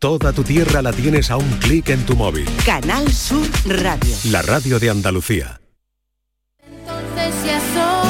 Toda tu tierra la tienes a un clic en tu móvil. Canal Sur Radio. La radio de Andalucía. Entonces ya solo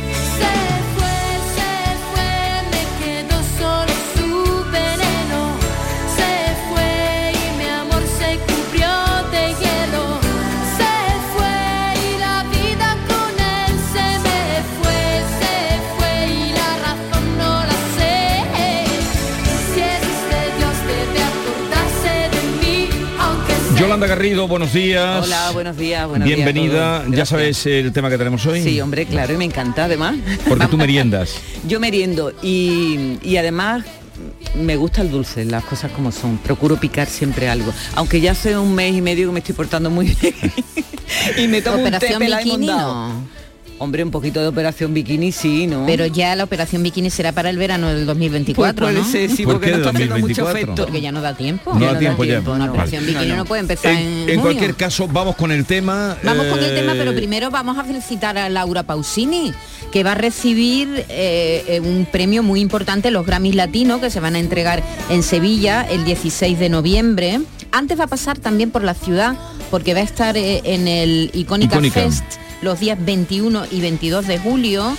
Yolanda Garrido, buenos días. Hola, buenos días, buenos días a Bienvenida. ya sabes el tema que tenemos hoy. Sí, hombre, claro, y me encanta además. Porque tú meriendas. Yo meriendo y, y además me gusta el dulce, las cosas como son. Procuro picar siempre algo. Aunque ya hace un mes y medio que me estoy portando muy bien. y me tomo Operación un té bikini no. Hombre, un poquito de operación bikini sí, ¿no? Pero ya la operación bikini será para el verano del 2024, Pues puede ¿no? ser, sí, ¿Por porque qué no está haciendo mucho 2024? efecto. Porque ya no da tiempo. No Ya da tiempo ya. Una Vale. operación bikini no, No, no. puede empezar en, En, en junio. cualquier caso, vamos con el tema. Vamos con el eh, tema, pero primero vamos a felicitar a Laura Pausini, que va a recibir eh, eh, un premio muy importante, los Grammys Latinos, que se van a entregar en Sevilla el 16 de noviembre. Antes va a pasar también por la ciudad, porque va a estar eh, en el Icónica, Icónica. Fest los días 21 y 22 de julio.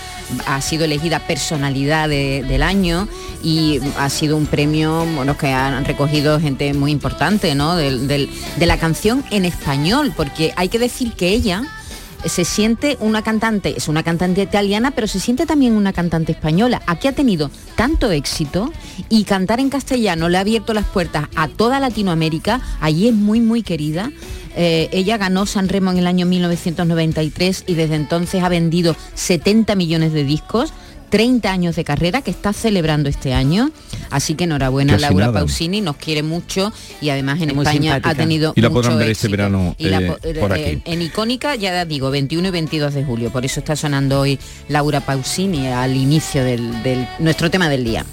Ha sido elegida personalidad de- del año y ha sido un premio que han recogido gente muy importante ¿no? De la canción en español, porque hay que decir que ella se siente una cantante, es una cantante italiana, pero se siente también una cantante española. Aquí ha tenido tanto éxito y cantar en castellano le ha abierto las puertas a toda Latinoamérica. Allí es muy, muy querida. Eh, ella ganó San Remo en el año 1993 y desde entonces ha vendido 70 millones de discos. 30 años de carrera que está celebrando este año. Así que enhorabuena Casi Laura nada. Pausini, nos quiere mucho y además en muy España ha tenido Y la mucho podrán ver este verano, Y la eh, eh, por aquí. en Icónica, ya digo, 21 y 22 de julio. Por eso está sonando hoy Laura Pausini al inicio del, del- nuestro tema del día.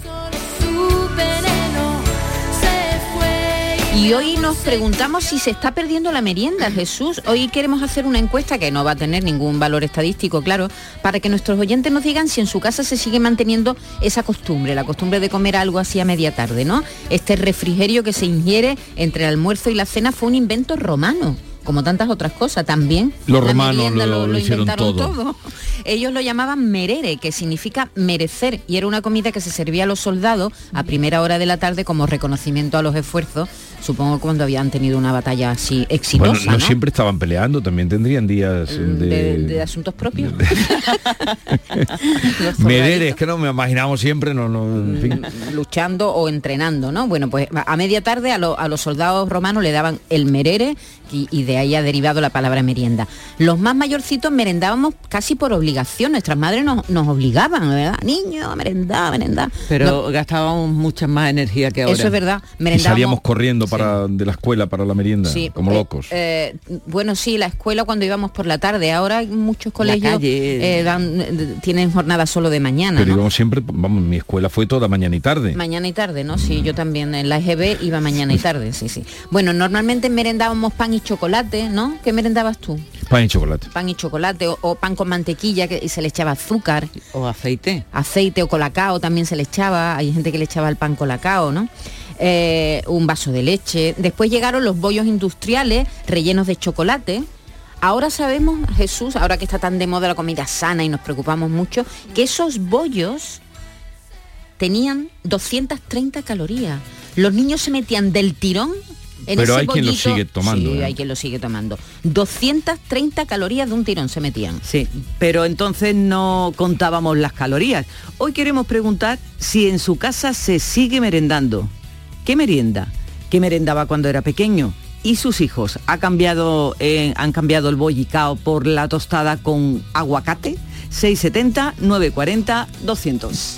Y hoy nos preguntamos si se está perdiendo la merienda, Jesús. Hoy queremos hacer una encuesta que no va a tener ningún valor estadístico, claro, para que nuestros oyentes nos digan si en su casa se sigue manteniendo esa costumbre, la costumbre de comer algo así a media tarde, ¿no? Este refrigerio que se ingiere entre el almuerzo y la cena fue un invento romano. Como tantas otras cosas también. Los romanos lo- lo hicieron todo. Ellos lo llamaban merere, que significa merecer, y era una comida que se servía a los soldados a primera hora de la tarde como reconocimiento a los esfuerzos, supongo cuando habían tenido una batalla así exitosa. Bueno, no, ¿no? siempre estaban peleando, también tendrían días de... de, de asuntos propios. Los Mereres, que no me imaginamos siempre, no, no, en fin. luchando o entrenando, ¿no? Bueno, pues a media tarde a, lo- a los soldados romanos le daban el merere y, y de ahí ha derivado la palabra merienda. Los más mayorcitos merendábamos casi por obligación, nuestras madres nos, nos obligaban, ¿verdad? Niño, a merendar, merendar. Pero gastábamos mucha más energía que ahora. Eso es verdad. Y Merendábamos salíamos corriendo para, de la escuela para la merienda, Sí, como eh, locos. eh, bueno, sí, la escuela cuando íbamos por la tarde. Ahora hay muchos colegios eh, dan- tienen jornada solo de mañana. Pero ¿no? íbamos siempre, vamos, mi escuela fue toda mañana y tarde. Mañana y tarde, ¿no? Sí, yo también en la EGB iba mañana y tarde, sí, sí. Bueno, normalmente merendábamos pan y chocolate, ¿no? ¿Qué merendabas tú? Pan y chocolate. Pan y chocolate o, o pan con mantequilla que y se le echaba azúcar, O aceite. aceite o colacao también se le echaba. Hay gente que le echaba el pan colacao, ¿no? Eh, un vaso de leche. Después llegaron los bollos industriales rellenos de chocolate. Ahora sabemos, Jesús, ahora que está tan de moda la comida sana y nos preocupamos mucho, que esos bollos tenían 230 calorías. Los niños se metían del tirón en Pero ese hay quien lo sigue tomando, Sí, ¿eh? hay quien lo sigue tomando. 230 calorías de un tirón se metían. Sí, pero entonces no contábamos las calorías. Hoy queremos preguntar si en su casa se sigue merendando. ¿Qué merienda? ¿Qué merendaba cuando era pequeño? ¿Y sus hijos? ¿Ha cambiado, eh, ¿Han cambiado el bollicao por la tostada con aguacate? 670 940 200.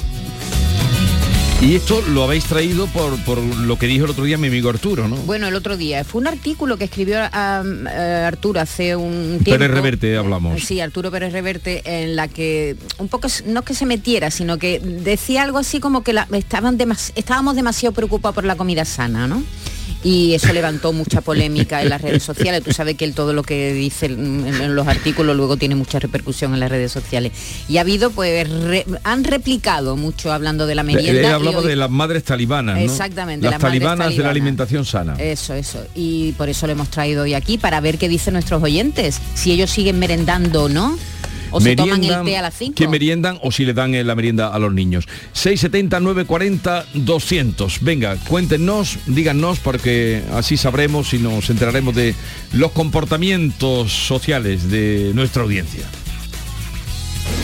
Y esto lo habéis traído por, por lo que dijo el otro día mi amigo Arturo, ¿no? Bueno, el otro día fue un artículo que escribió ah, eh, Arturo hace un tiempo. Pérez Reverte hablamos. Sí, Arturo Pérez Reverte, en la que un poco, no es que se metiera, sino que decía algo así como que la- estaban demas- estábamos demasiado preocupados por la comida sana, ¿no? Y eso levantó mucha polémica en las redes sociales. Tú sabes que él todo lo que dice en, los artículos luego tiene mucha repercusión en las redes sociales. Y ha habido, pues, re- han replicado mucho hablando de la merienda. Hoy- de las madres talibanas, ¿no? Exactamente, Las, las madres talibanas de la talibanas. alimentación sana. Eso, eso. Y por eso lo hemos traído hoy aquí, para ver qué dicen nuestros oyentes, si ellos siguen merendando o no, o se toman el té a las 5. que meriendan o si le dan eh, la merienda a los niños. 670 940 200. Venga, cuéntenos, díganos porque así sabremos y nos enteraremos de los comportamientos sociales de nuestra audiencia.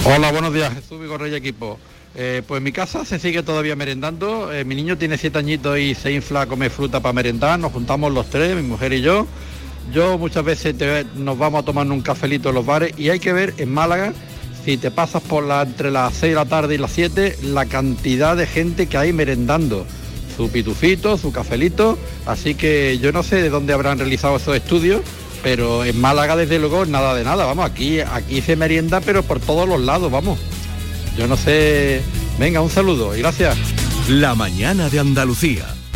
Hola, buenos días, Jesús Vigorrey equipo. Eh, pues en mi casa se sigue todavía merendando. Eh, mi niño tiene siete añitos y se infla a comer fruta para merendar. Nos juntamos los tres, mi mujer y yo. Yo muchas veces te- nos vamos a tomar un cafelito en los bares y hay que ver en Málaga, si te pasas por la, entre las 6 de la tarde y las 7, la cantidad de gente que hay merendando. Su pitufito, su cafelito. Así que yo no sé de dónde habrán realizado esos estudios, pero en Málaga desde luego nada de nada. Vamos, aquí, aquí se merienda, pero por todos los lados, vamos. Yo no sé. Venga, un saludo y gracias. La mañana de Andalucía.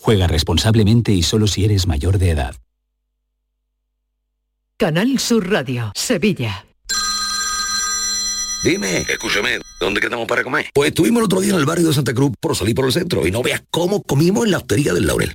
Juega responsablemente y solo si eres mayor de edad. Canal Sur Radio, Sevilla. Dime, escúchame, ¿dónde quedamos para comer? Pues estuvimos el otro día en el barrio de Santa Cruz por salir por el centro y no veas cómo comimos en la hostería del Laurel.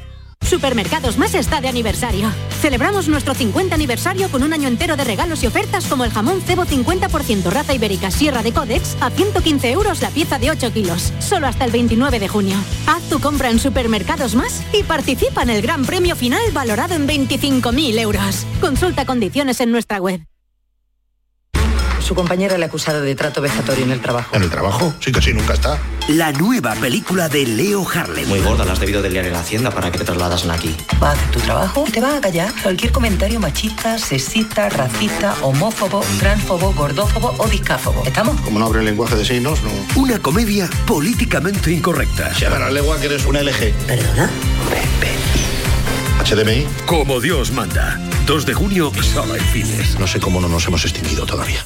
Supermercados Más está de aniversario. Celebramos nuestro 50 aniversario con un año entero de regalos y ofertas como el jamón cebo 50% raza ibérica Sierra de Codex a 115 euros la pieza de 8 kilos. Solo hasta el 29 de junio. Haz tu compra en Supermercados Más y participa en el gran premio final valorado en 25.000 euros. Consulta condiciones en nuestra web. Su compañera le ha acusado de trato vejatorio en el trabajo. ¿En el trabajo? Sí, casi nunca está. La nueva película de Leo Harlem. Muy gorda, la has debido de liar en la hacienda para que te trasladas aquí. Va a hacer tu trabajo te va a callar cualquier comentario machista, sexista, racista, homófobo, transfobo, gordófobo o discáfobo. ¿Estamos? Como no abre el lenguaje de signos, no. Una comedia políticamente incorrecta. Se la legua que eres un LG. ¿Perdona? HDMI. Como Dios manda. 2 de junio, solo en cines. No sé cómo no nos hemos extinguido todavía.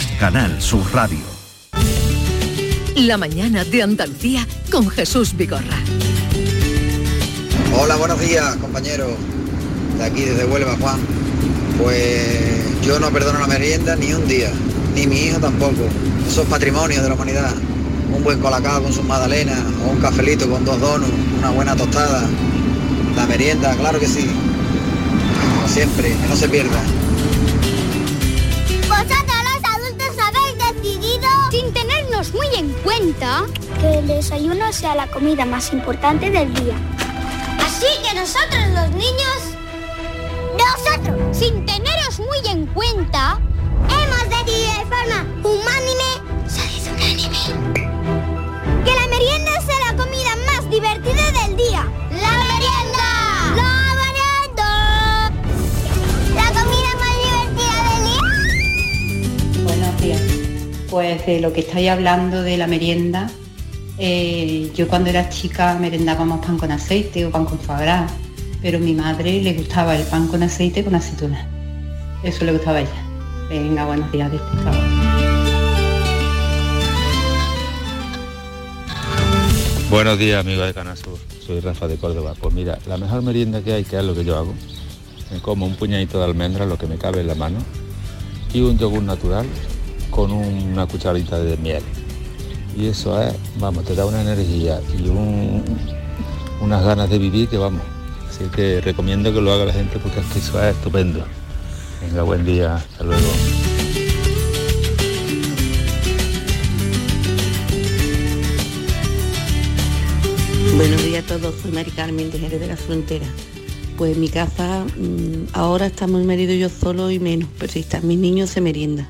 Canal Sur Radio. La Mañana de Andalucía con Jesús Vigorra. Hola, buenos días, compañeros. De aquí desde Huelva, Juan. Pues yo no perdono la merienda ni un día, ni mi hijo tampoco. Eso es patrimonio de la humanidad. Un buen colacao con sus magdalenas, o un cafelito con dos donuts, una buena tostada. La merienda, claro que sí. siempre, que no se pierda. Muy en cuenta, que el desayuno sea la comida más importante del día. Así que nosotros los niños, nosotros, sin teneros muy en cuenta, hemos decidido de forma unánime. Que Pues de lo que estáis hablando de la merienda, eh, yo cuando era chica merendábamos pan con aceite o pan con gras, pero a mi madre le gustaba el pan con aceite con aceituna. Eso le gustaba a ella. Venga, buenos días, despejado. Buenos días, amigos de Canasur. Soy Rafa de Córdoba. Pues mira, la mejor merienda que hay, que es lo que yo hago, me como un puñadito de almendra, lo que me cabe en la mano, y un yogur natural con una cucharita de miel. Y eso es, vamos, te da una energía y un- unas ganas de vivir que vamos. Así que recomiendo que lo haga la gente porque es eso es estupendo. Venga, buen día, hasta luego. Buenos días a todos, soy Mari Carmen de Jerez de la Frontera. Pues mi casa mm, ahora estamos mi marido yo solo y menos, pero si están mis niños se merienda.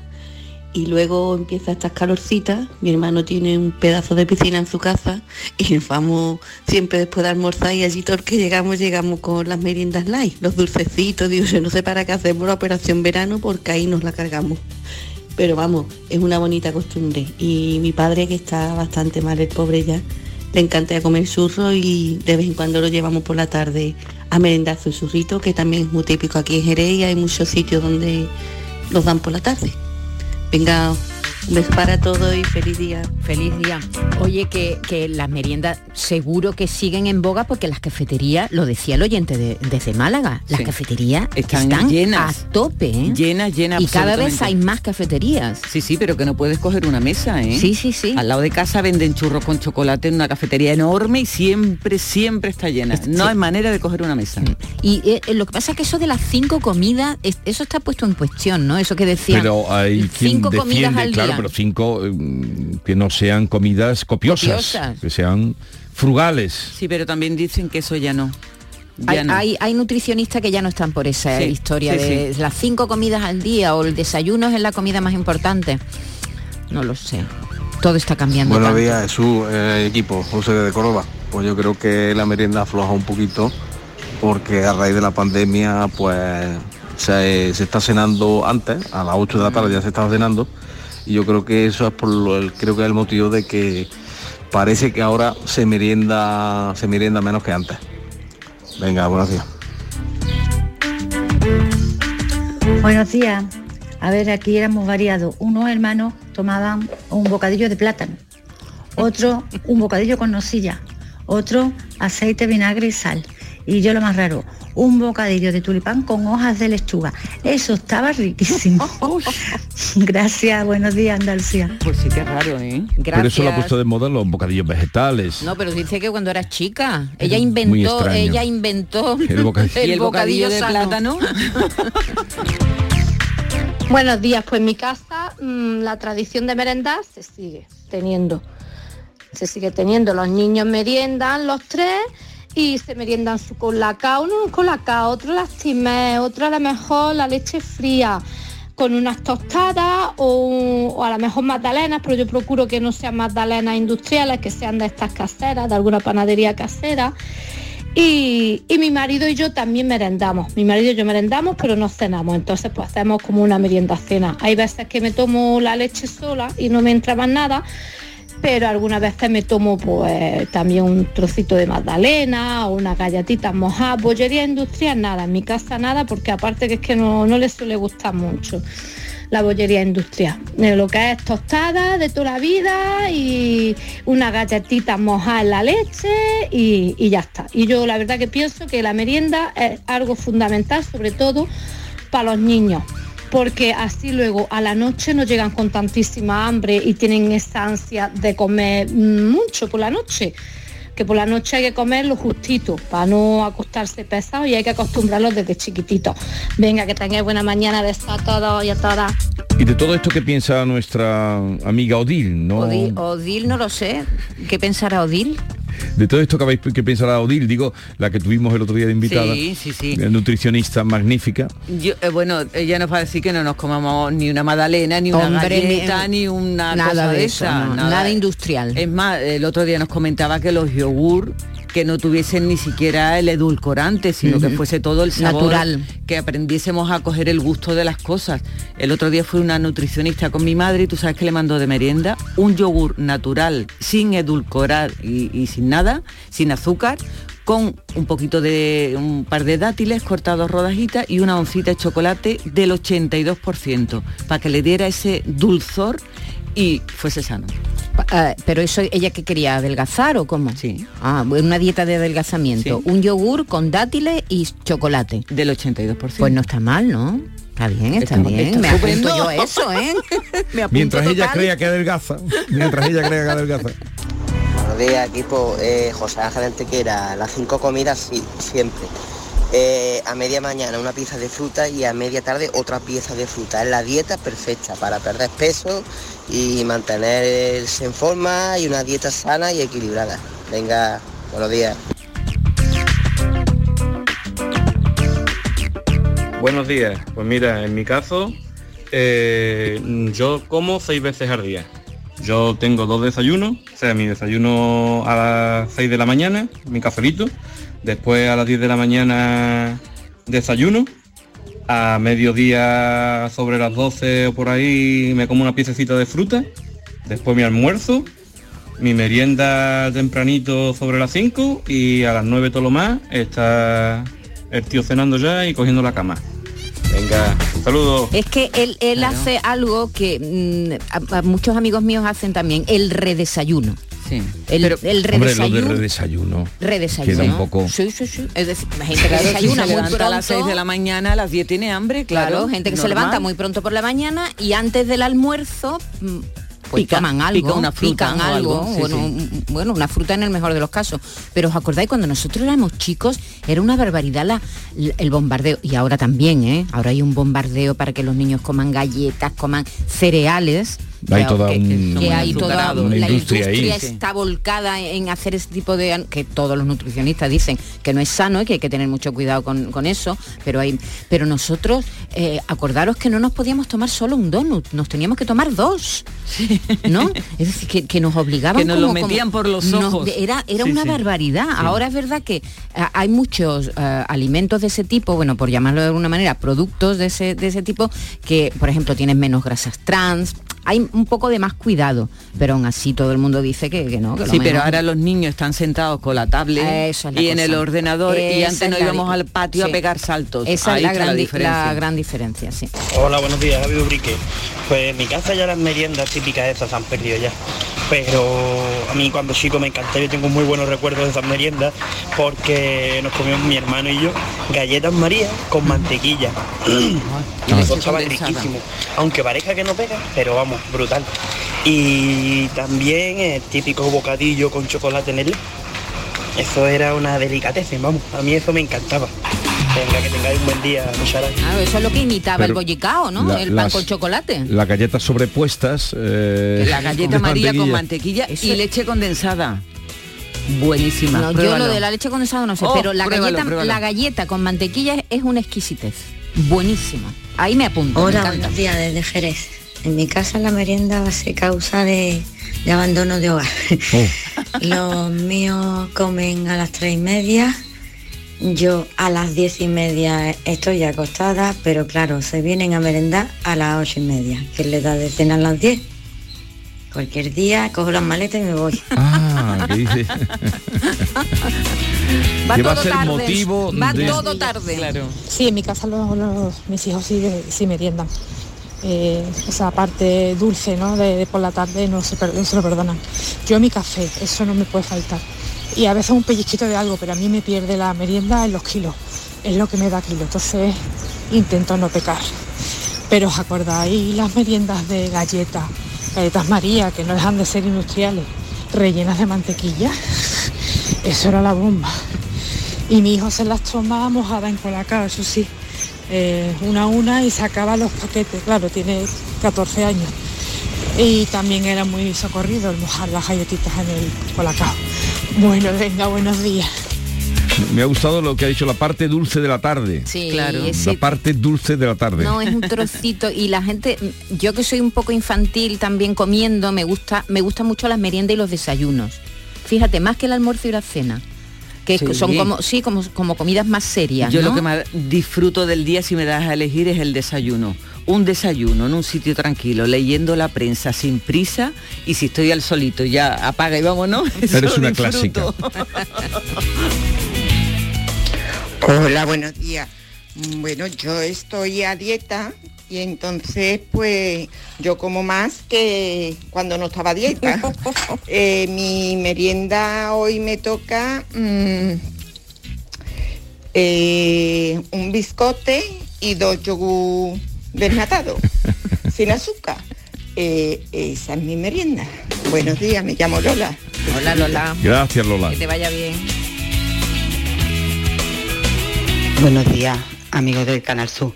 Y luego empieza estas calorcitas, mi hermano tiene un pedazo de piscina en su casa y vamos siempre después de almorzar y allí todo el que llegamos llegamos con las meriendas light, los dulcecitos, digo, yo no sé para qué hacemos la operación verano porque ahí nos la cargamos. Pero vamos, es una bonita costumbre. Y mi padre, que está bastante mal, el pobre ya, le encanta comer churros y de vez en cuando lo llevamos por la tarde a merendar su churrito, que también es muy típico aquí en Jerez y hay muchos sitios donde los dan por la tarde. Venga, un beso para todos y feliz día. Feliz día. Oye, que, que las meriendas seguro que siguen en boga porque las cafeterías, lo decía el oyente de- desde Málaga, las Sí. cafeterías Están están, llenas. a tope. ¿eh? Llenas, llenas. Y cada vez hay más cafeterías. Sí, sí, pero que no puedes coger una mesa, ¿eh? Sí, sí, sí. Al lado de casa venden churros con chocolate en una cafetería enorme y siempre, siempre está llena. No hay manera de coger una mesa. Y eh, lo que pasa es que eso de las cinco comidas, es- eso está puesto en cuestión, ¿no? Eso que decían. Pero hay quien cinco comidas al claro, día. Pero cinco eh, que no sean comidas copiosas, Copiosas. que sean frugales. Sí, pero también dicen que eso ya no. Ya Hay, no. hay, hay nutricionistas que ya no están por esa Sí, historia sí, de las cinco comidas al día o el desayuno es la comida más importante. No lo sé. Todo está cambiando. Buenos tanto. días, Jesús, eh, equipo, José de Córdoba. Pues yo creo que la merienda afloja un poquito porque a raíz de la pandemia pues se, se está cenando antes, a las 8 de la tarde ya se estaba cenando y yo creo que eso es por lo, creo que el motivo de que parece que ahora se merienda, se merienda menos que antes. Venga, buenos días. Buenos días. A ver, aquí éramos variados. Unos hermanos tomaban un bocadillo de plátano, otro un bocadillo con nocilla, otro aceite, vinagre y sal. Y yo lo más raro, un bocadillo de tulipán con hojas de lechuga. Eso estaba riquísimo. Gracias, buenos días, Andalucía. Pues sí que es raro, ¿eh? Por eso lo ha puesto de moda los bocadillos vegetales. No, pero dice que cuando era chica, ella inventó, ella inventó El bocadillo. el ¿Y el bocadillo de plátano? Buenos días, pues en mi casa mm, la tradición de merendar se sigue teniendo. Se sigue teniendo, los niños meriendan los tres y se meriendan su colacao, uno un colacao, otro lastimé, otro a lo mejor la leche fría con unas tostadas o a lo mejor magdalenas, pero yo procuro que no sean magdalenas industriales, que sean de estas caseras, de alguna panadería casera. Y, y mi marido y yo también merendamos. Mi marido y yo merendamos, pero no cenamos. Entonces pues hacemos como una merienda cena. Hay veces que me tomo la leche sola y no me entra más nada, pero algunas veces me tomo pues también un trocito de magdalena o unas galletitas mojadas. Bollería industrial nada, en mi casa nada, porque aparte que es que no, no le suele gustar mucho la bollería industrial. Lo que es tostada de toda la vida y unas galletitas mojadas en la leche y ya está. Y yo la verdad que pienso que la merienda es algo fundamental, sobre todo para los niños. Porque así luego a la noche no llegan con tantísima hambre y tienen esa ansia de comer mucho por la noche. Que por la noche hay que comer lo justito para no acostarse pesado y hay que acostumbrarlos desde chiquititos. Venga, que tengáis buena mañana, besos a todos y a todas. Y de todo esto que piensa nuestra amiga Odil, ¿no? Odil, Odil no lo sé. ¿Qué pensará Odil? De todo esto que habéis que pensará Odil, digo, la que tuvimos el otro día de invitada, Sí, sí, sí. eh, nutricionista magnífica. Yo, eh, bueno, ella nos va a decir que no nos comamos ni una magdalena, ni una Hombre, galleta, ni- una nada cosa de eso, esa, nada industrial. Es más, el otro día nos comentaba que los yogur que no tuviesen ni siquiera el edulcorante, sino que fuese todo el sabor, Natural. que aprendiésemos a coger el gusto de las cosas. El otro día fue una nutricionista con mi madre y tú sabes que le mandó de merienda un yogur natural, sin edulcorar y, y sin nada, sin azúcar, con un poquito de un par de dátiles cortados rodajitas y una oncita de chocolate del 82%, para que le diera ese dulzor y fuese sano. Ah, pero eso ella que quería adelgazar o cómo? Sí. Ah, una dieta de adelgazamiento. Sí. Un yogur con dátiles y chocolate. Del 82%. Pues no está mal, ¿no? Está bien, está, Está- bien. está Me apunto estupendo. yo a eso, ¿eh? Me Mientras ella crea que adelgaza, mientras ella crea que adelgaza. Buenos días, equipo. Eh, José Ángel Antequera, las cinco comidas sí, siempre. Eh, a media mañana una pieza de fruta y a media tarde otra pieza de fruta. Es la dieta perfecta para perder peso y mantenerse en forma y una dieta sana y equilibrada. Venga, buenos días. Buenos días. Pues mira, en mi caso, eh, yo como seis veces al día. Yo tengo dos desayunos, o sea, mi desayuno a las 6 de la mañana, mi cafelito, después a las 10 de la mañana desayuno, a mediodía sobre las 12 o por ahí me como una piececita de fruta, después mi almuerzo, mi merienda tempranito sobre las 5 y a las 9 todo lo más está el tío cenando ya y cogiendo la cama. Venga, un saludo. Es que él, él hace algo que mm, a- a muchos amigos míos hacen también, el redesayuno. Sí. El, el Hombre, lo redesayuno. de redesayuno. redesayuno. Queda un poco... Sí, sí, sí. Es decir, la gente que desayuna se muy levanta a las pronto, 6 de la mañana, a las 10 tiene hambre, claro. Claro, gente que se normal. levanta muy pronto por la mañana y antes del almuerzo mm, pues Pica- toman algo, pica una fruta pican algo, algo, sí, bueno, sí. un- bueno, una fruta en el mejor de los casos. Pero os acordáis cuando nosotros éramos chicos era una barbaridad la- la- el bombardeo y ahora también, ¿eh? Ahora hay un bombardeo para que los niños coman galletas, coman cereales. Hay que- toda que, un- que hay toda la Una industria ahí. está volcada en hacer ese tipo de que todos los nutricionistas dicen que no es sano y que hay que tener mucho cuidado con, con eso pero hay pero nosotros eh, acordaros que no nos podíamos tomar solo un donut nos teníamos que tomar dos. No es decir que, que nos obligaban Que nos lo como- como- metían por los nos- ojos. era era Sí, una sí. barbaridad. Ahora es verdad que ah, hay muchos ah, alimentos de ese tipo bueno por llamarlo de alguna manera productos de ese de ese tipo que por ejemplo tienen menos grasas trans hay un poco de más cuidado, pero aún así todo el mundo dice que, que no. Que lo Sí, pero ahora los niños están sentados con la tablet Eso es la y en el ordenador y antes es no íbamos al patio sí. a pegar saltos. Esa Ahí es la gran, di- diferencia. la gran diferencia, sí. Hola, buenos días, David Ubrique. Pues en mi casa ya las meriendas típicas esas se han perdido ya. Pero a mí cuando chico me encantaba, yo tengo muy buenos recuerdos de esas meriendas porque nos comíamos mi hermano y yo galletas María con mantequilla. y eso estaba condensada. riquísimo. Aunque parezca que no pega, pero vamos, brutal. Y también el típico bocadillo con chocolate en él. Eso era una delicatessen, vamos. A mí eso me encantaba. Venga, que tengáis un buen día, muchas gracias. Claro, eso es lo que imitaba Pero el bollicao, ¿no? la- el pan las- con chocolate. Las galletas sobrepuestas. eh, La galleta María con mantequilla Eso- y leche condensada. Buenísima. No, yo lo de la leche condensada no sé, Oh, pero la pruébalo, galleta, pruébalo. la galleta con mantequilla es- es una exquisitez. Buenísima. Ahí me apunto. me Hola, encanta. buenos días desde Jerez. En mi casa la merienda va a ser causa de, de abandono de hogar. Los míos comen a las tres y media. Yo a las diez y media estoy acostada, pero claro, se vienen a merendar a las ocho y media, que les da de cenar a las diez. Cualquier día cojo las maletas y me voy. Ah, ¿qué dice? Va que va a todo ser tarde, motivo va de... todo tarde. Sí, en mi casa los, los- mis hijos sí, sí meriendan. Eh, esa parte dulce, ¿no? De, por la tarde no se, no lo perdonan. Yo mi café, eso no me puede faltar. Y a veces un pellizquito de algo, pero a mí me pierde la merienda en los kilos. Es lo que me da kilo. Entonces intento no pecar. Pero os acordáis las meriendas de galletas, galletas María, que no dejan de ser industriales, rellenas de mantequilla. Eso era la bomba. Y mi hijo se las tomaba mojada en colacao, eso sí. Eh, una a una y sacaba los paquetes. Claro, tiene 14 años. Y también era muy socorrido el mojar las galletitas en el colacao. Bueno, venga, buenos días. Me ha gustado lo que ha dicho la parte dulce de la tarde. Sí, Claro. ese- La parte dulce de la tarde. No, es un trocito y la gente, yo que soy un poco infantil también comiendo, me gusta, me gustan mucho las meriendas y los desayunos. Fíjate, más que el almuerzo y la cena. Que Sí. son como, sí, como, como comidas más serias. Yo ¿no? lo que más disfruto del día, si me das a elegir, es el desayuno. Un desayuno en un sitio tranquilo, leyendo la prensa sin prisa y si estoy al solito ya apaga y vámonos. eso Eres lo una disfruto. Hola, buenos días. Bueno, yo estoy a dieta y entonces pues yo como más que cuando no estaba a dieta. Eh, mi merienda hoy me toca mm, eh, un biscote y dos yogur desnatados, sin azúcar. Eh, esa es mi merienda. Buenos días, me llamo Lola. Hola Lola. Gracias, Lola. Que te vaya bien. Buenos días, amigos del Canal Sur.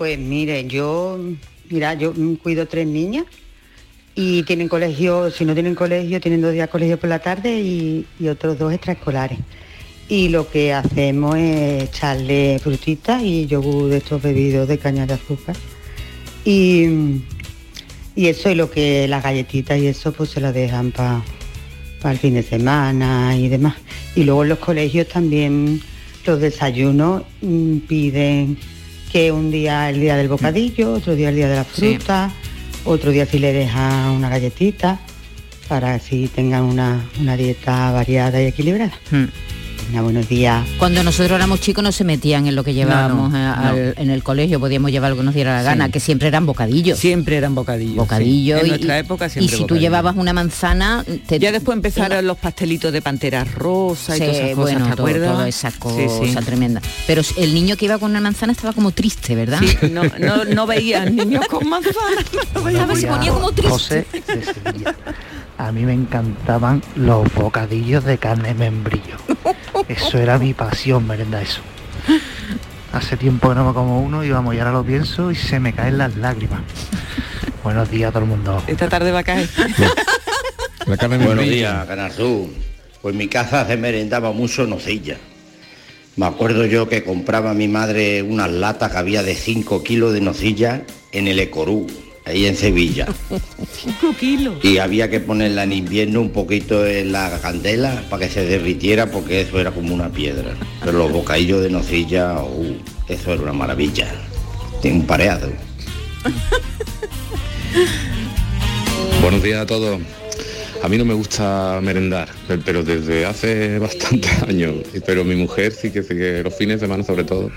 Pues mire, yo, mira, yo cuido tres niñas y tienen colegio, si no tienen colegio, tienen dos días colegio por la tarde y, y otros dos extraescolares. Y lo que hacemos es echarle frutitas y yogur de estos bebidos de caña de azúcar. Y, y eso es lo que las galletitas y eso pues se las dejan para el fin de semana y demás. Y luego en los colegios también los desayunos mm, piden que un día el día del bocadillo, otro día el día de la Sí. fruta, otro día si le dejan una galletita para así tengan una, una dieta variada y equilibrada. Buenos días. Cuando nosotros éramos chicos no se metían en lo que llevábamos no, a- no. al- en el colegio, podíamos llevar lo que nos diera la gana, Sí. que siempre eran bocadillos. Siempre eran bocadillos. Bocadillo sí. En y, nuestra época siempre y si tú llevabas una manzana, te- Ya después empezaron los pastelitos de pantera rosa y Sí, todas esas cosas, bueno, ¿te todo- acuerdas? toda esa cosa sí. tremenda. Pero el niño que iba con una manzana estaba como triste, ¿verdad? Sí, no, no, no veías niños con manzana. Estaba- se ponía como triste. José. A mí me encantaban los bocadillos de carne de membrillo. Eso era mi pasión, merenda eso. Hace tiempo que no me como uno y vamos, y ahora lo pienso y se me caen las lágrimas. Buenos días a todo el mundo. Esta tarde va a caer. La carne de Buenos días, Canazú. Pues en mi casa se merendaba mucho nocilla. Me acuerdo yo que compraba a mi madre unas latas que había de 5 kilos de nocilla en el Ecorú, ahí en Sevilla. 5 kilos. Y había que ponerla en invierno un poquito en la candela para que se derritiera porque eso era como una piedra. Pero los bocadillos de nocilla, uh, eso era una maravilla. Tiene un pareado. Buenos días a todos. A mí no me gusta merendar, pe- pero desde hace bastantes años. Pero mi mujer sí que, sí que los fines de semana sobre todo,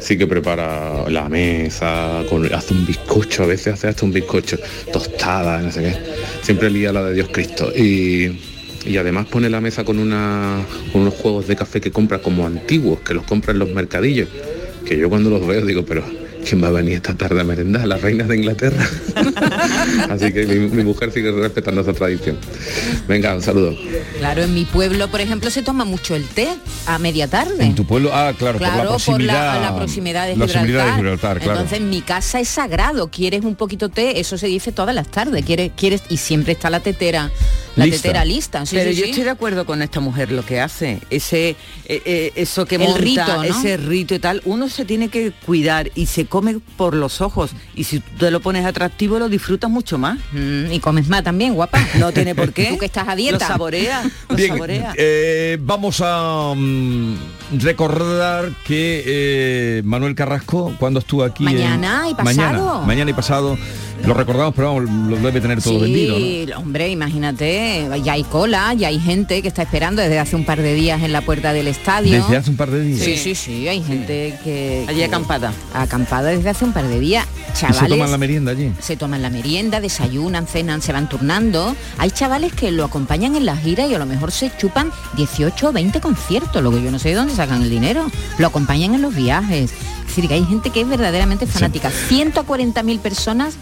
sí que prepara la mesa, con, hace un bizcocho, a veces hace hasta un bizcocho, tostada, no sé qué. Siempre lía la de Dios Cristo. Y, y además pone la mesa con, una, con unos juegos de café que compra como antiguos, que los compra en los mercadillos. Que yo cuando los veo digo, pero ¿quién va a venir esta tarde a merendar? ¿Las reinas de Inglaterra? Así que mi, mi mujer sigue respetando esa tradición. Venga, un saludo. Claro, en mi pueblo, por ejemplo, se toma mucho el té a media tarde. En tu pueblo, ah, claro, Claro, por la proximidad. la, proximidad de la Gibraltar. proximidad de Gibraltar, claro. Entonces en mi casa es sagrado. Quieres un poquito té, eso se dice todas las tardes. Quieres, quieres y siempre está la tetera, la Lista. tetera lista. Sí, Pero sí, yo sí. estoy de acuerdo con esta mujer lo que hace, ese eh, eh, eso que El monta, rito, ¿no? ese rito y tal, uno se tiene que cuidar y se come por los ojos y si tú te lo pones atractivo lo disfrutas mucho más. Mm, y comes más también, guapa. No tiene por qué. Tú que estás a dieta. Lo saborea, lo Bien, saborea. eh, vamos a mm, recordar que eh, Manuel Carrasco, cuando estuvo aquí... en- Mañana y pasado. Mañana, mañana y pasado. Lo recordamos, pero vamos, lo debe tener todo vendido, ¿no? Sí, hombre, imagínate, ya hay cola, ya hay gente que está esperando desde hace un par de días en la puerta del estadio. Desde hace un par de días. Sí, sí, sí, hay gente que... Allí que- acampada. Acampada desde hace un par de días. Y Chavales... se toman la merienda allí. se toman la merienda, desayunan, cenan, se van turnando. Hay chavales que lo acompañan en la gira y a lo mejor se chupan 18 o 20 conciertos, lo que yo no sé de dónde sacan el dinero. Lo acompañan en los viajes. Es decir, que hay gente que es verdaderamente fanática. 140.000 personas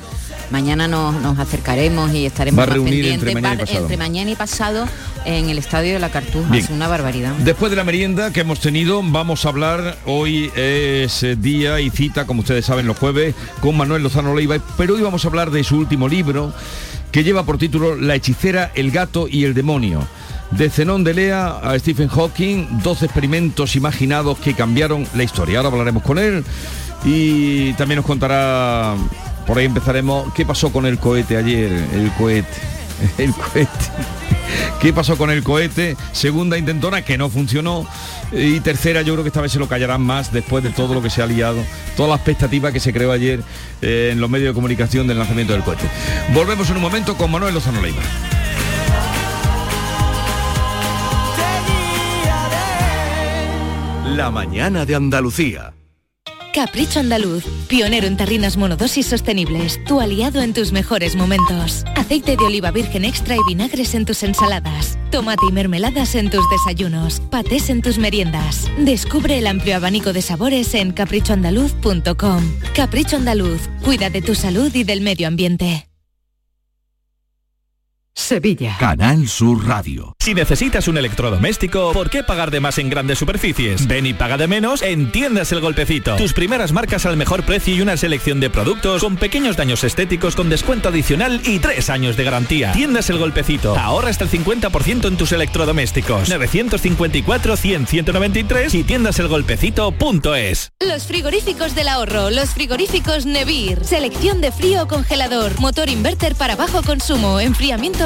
Mañana nos, nos acercaremos y estaremos Va a más reunir pendientes. entre mañana y Va- pasado. entre mañana y pasado en el Estadio de la Cartuja. Bien. Es una barbaridad. Después de la merienda que hemos tenido, vamos a hablar, hoy es día y cita, como ustedes saben, los jueves, con Manuel Lozano Leiva, pero hoy vamos a hablar de su último libro, que lleva por título La hechicera, el gato y el demonio. De Zenón de Lea a Stephen Hawking, 12 experimentos imaginados que cambiaron la historia. Ahora hablaremos con él y también nos contará, por ahí empezaremos, qué pasó con el cohete ayer, el cohete, el cohete. ¿Qué pasó con el cohete? Segunda intentona que no funcionó. Y tercera, yo creo que esta vez se lo callarán más después de todo lo que se ha liado, toda la expectativa que se creó ayer eh, en los medios de comunicación del lanzamiento del cohete. Volvemos en un momento con Manuel Lozano Leiva. La mañana de Andalucía. Capricho Andaluz, pionero en tarrinas monodosis sostenibles, tu aliado en tus mejores momentos. Aceite de oliva virgen extra y vinagres en tus ensaladas. Tomate y mermeladas en tus desayunos. Patés en tus meriendas. Descubre el amplio abanico de sabores en caprichoandaluz.com. Capricho Andaluz, cuida de tu salud y del medio ambiente. Sevilla. Canal Sur Radio. Si necesitas un electrodoméstico, ¿por qué pagar de más en grandes superficies? Ven y paga de menos en Tiendas El Golpecito. Tus primeras marcas al mejor precio y una selección de productos con pequeños daños estéticos con descuento adicional y tres años de garantía. Tiendas El Golpecito. Ahorra hasta el 50% en tus electrodomésticos. 954-100-193 y tiendaselgolpecito.es. Los frigoríficos del ahorro, los frigoríficos Nevir. Selección de frío o congelador, motor inverter para bajo consumo, enfriamiento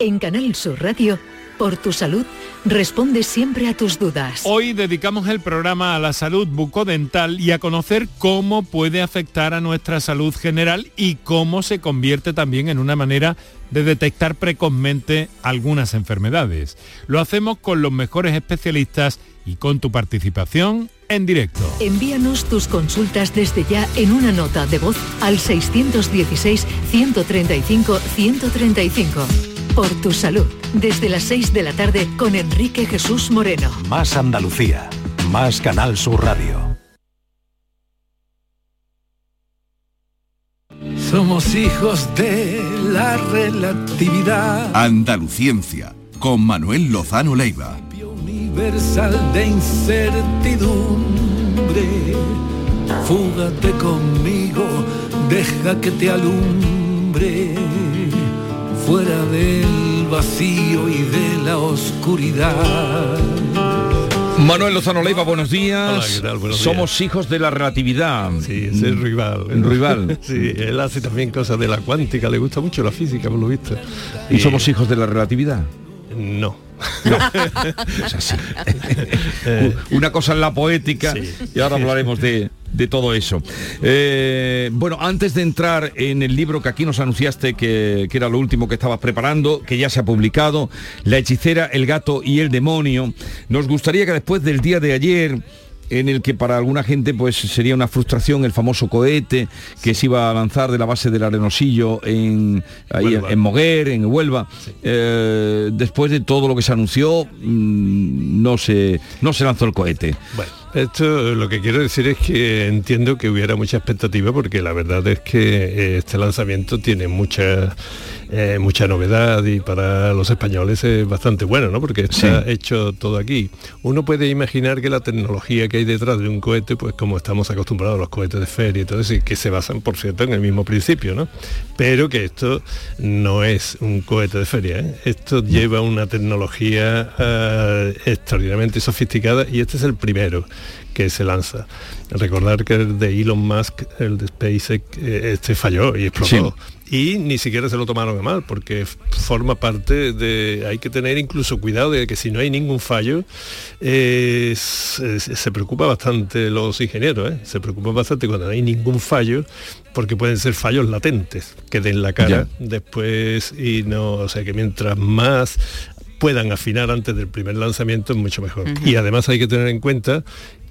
En Canal Sur Radio, por tu salud, responde siempre a tus dudas. Hoy dedicamos el programa a la salud bucodental y a conocer cómo puede afectar a nuestra salud general y cómo se convierte también en una manera de detectar precozmente algunas enfermedades. Lo hacemos con los mejores especialistas y con tu participación en directo. Envíanos tus consultas desde ya en una nota de voz al 616-135-135. Por tu salud, desde las 6 de la tarde con Enrique Jesús Moreno. Más Andalucía. Más Canal Sur Radio. Somos hijos de la relatividad Andaluciencia. Con Manuel Lozano Leiva. universal de incertidumbre. Fúgate conmigo, deja que te alumbre. Fuera del vacío y de la oscuridad. Manuel Lozano Leiva, buenos días. Hola, ¿qué tal? Buenos Somos hijos de la relatividad. Sí, es el rival. El rival. Sí, él hace también cosas de la cuántica, le gusta mucho la física, por lo visto. ¿Y somos hijos de la relatividad? No. Es así. Una cosa es la poética y ahora hablaremos de, de todo eso. Eh, bueno, antes de entrar en el libro que aquí nos anunciaste, que, que era lo último que estabas preparando, que ya se ha publicado, La hechicera, el gato y el demonio, nos gustaría que después del día de ayer en el que para alguna gente pues sería una frustración el famoso cohete que se iba a lanzar de la base del Arenosillo en, ahí en Moguer, en Huelva. Eh, después de todo lo que se anunció, mm, no se, no se lanzó el cohete. Bueno, esto lo que quiero decir es que entiendo que hubiera mucha expectativa porque la verdad es que eh, este lanzamiento tiene muchas eh, mucha novedad y para los españoles es bastante bueno, ¿no? Porque está hecho todo aquí. Uno puede imaginar que la tecnología que hay detrás de un cohete, pues como estamos acostumbrados a los cohetes de feria y todo eso, y que se basan, por cierto, en el mismo principio, ¿no? Pero que esto no es un cohete de feria, ¿eh? esto lleva una tecnología eh, extraordinariamente sofisticada y este es el primero que se lanza. Recordar que el de Elon Musk, el de SpaceX, este falló y explotó. Y ni siquiera se lo tomaron a mal, porque forma parte de... Hay que tener incluso cuidado de que si no hay ningún fallo, eh, se, se preocupa bastante los ingenieros, ¿eh? se preocupa bastante cuando no hay ningún fallo, porque pueden ser fallos latentes que den la cara después y no... O sea que mientras más puedan afinar antes del primer lanzamiento es mucho mejor. Y además hay que tener en cuenta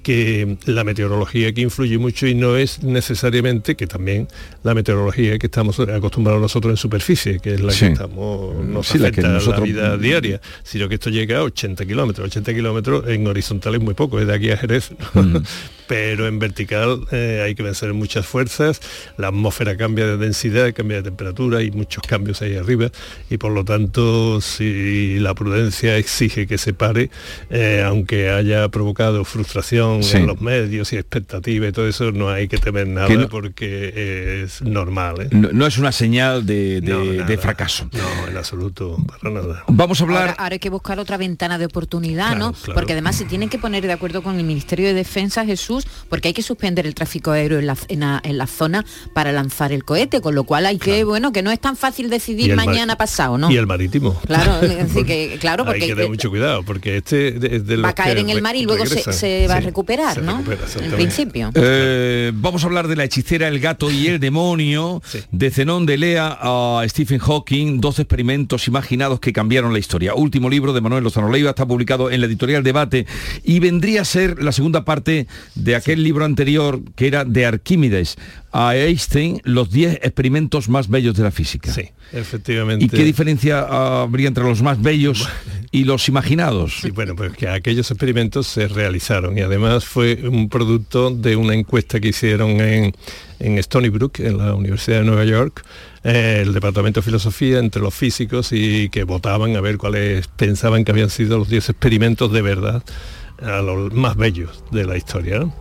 que la meteorología que influye mucho y no es necesariamente que también la meteorología que estamos acostumbrados nosotros en superficie, que es la Sí. que estamos, nos Sí, la afecta que a nosotros- la vida diaria, sino que esto llega a 80 kilómetros. 80 kilómetros en horizontal es muy poco, es de aquí a Jerez. ¿no? Pero en vertical eh, hay que vencer muchas fuerzas, la atmósfera cambia de densidad, cambia de temperatura, hay muchos cambios ahí arriba y por lo tanto si la prudencia exige que se pare, eh, aunque haya provocado frustración Sí. en los medios y expectativa y todo eso, no hay que temer nada Que no- porque es normal. ¿eh? No, no es una señal de, de- de fracaso. No, en absoluto, para nada. Vamos a hablar... Ahora, ahora hay que buscar otra ventana de oportunidad, Claro, ¿no? claro. Porque además se tienen que poner de acuerdo con el Ministerio de Defensa, Jesús, porque hay que suspender el tráfico aéreo en la, en la, en la zona para lanzar el cohete, con lo cual hay que, bueno, que no es tan fácil decidir mañana pasado, ¿no? Y el marítimo. Claro, que, claro, Hay que porque tener mucho cuidado porque este de, de va a caer que en el mar y luego se, va a Sí, recuperar, se ¿no? recupera, en principio. Eh, vamos a hablar de la hechicera, el gato y el demonio, de Zenón de Lea a Stephen Hawking, dos experimentos imaginados que cambiaron la historia. Último libro de Manuel Lozano Leiva, está publicado en la editorial Debate y vendría a ser la segunda parte de aquel libro anterior que era de Arquímedes a Einstein, los 10 experimentos más bellos de la física. Sí, efectivamente. ¿Y qué diferencia ah, habría entre los más bellos y los imaginados? Sí, bueno, pues que aquellos experimentos se realizaron y además fue un producto de una encuesta que hicieron en, en Stony Brook, en la Universidad de Nueva York, eh, el Departamento de Filosofía, entre los físicos y que votaban a ver cuáles pensaban que habían sido los 10 experimentos de verdad a los más bellos de la historia. ¿no?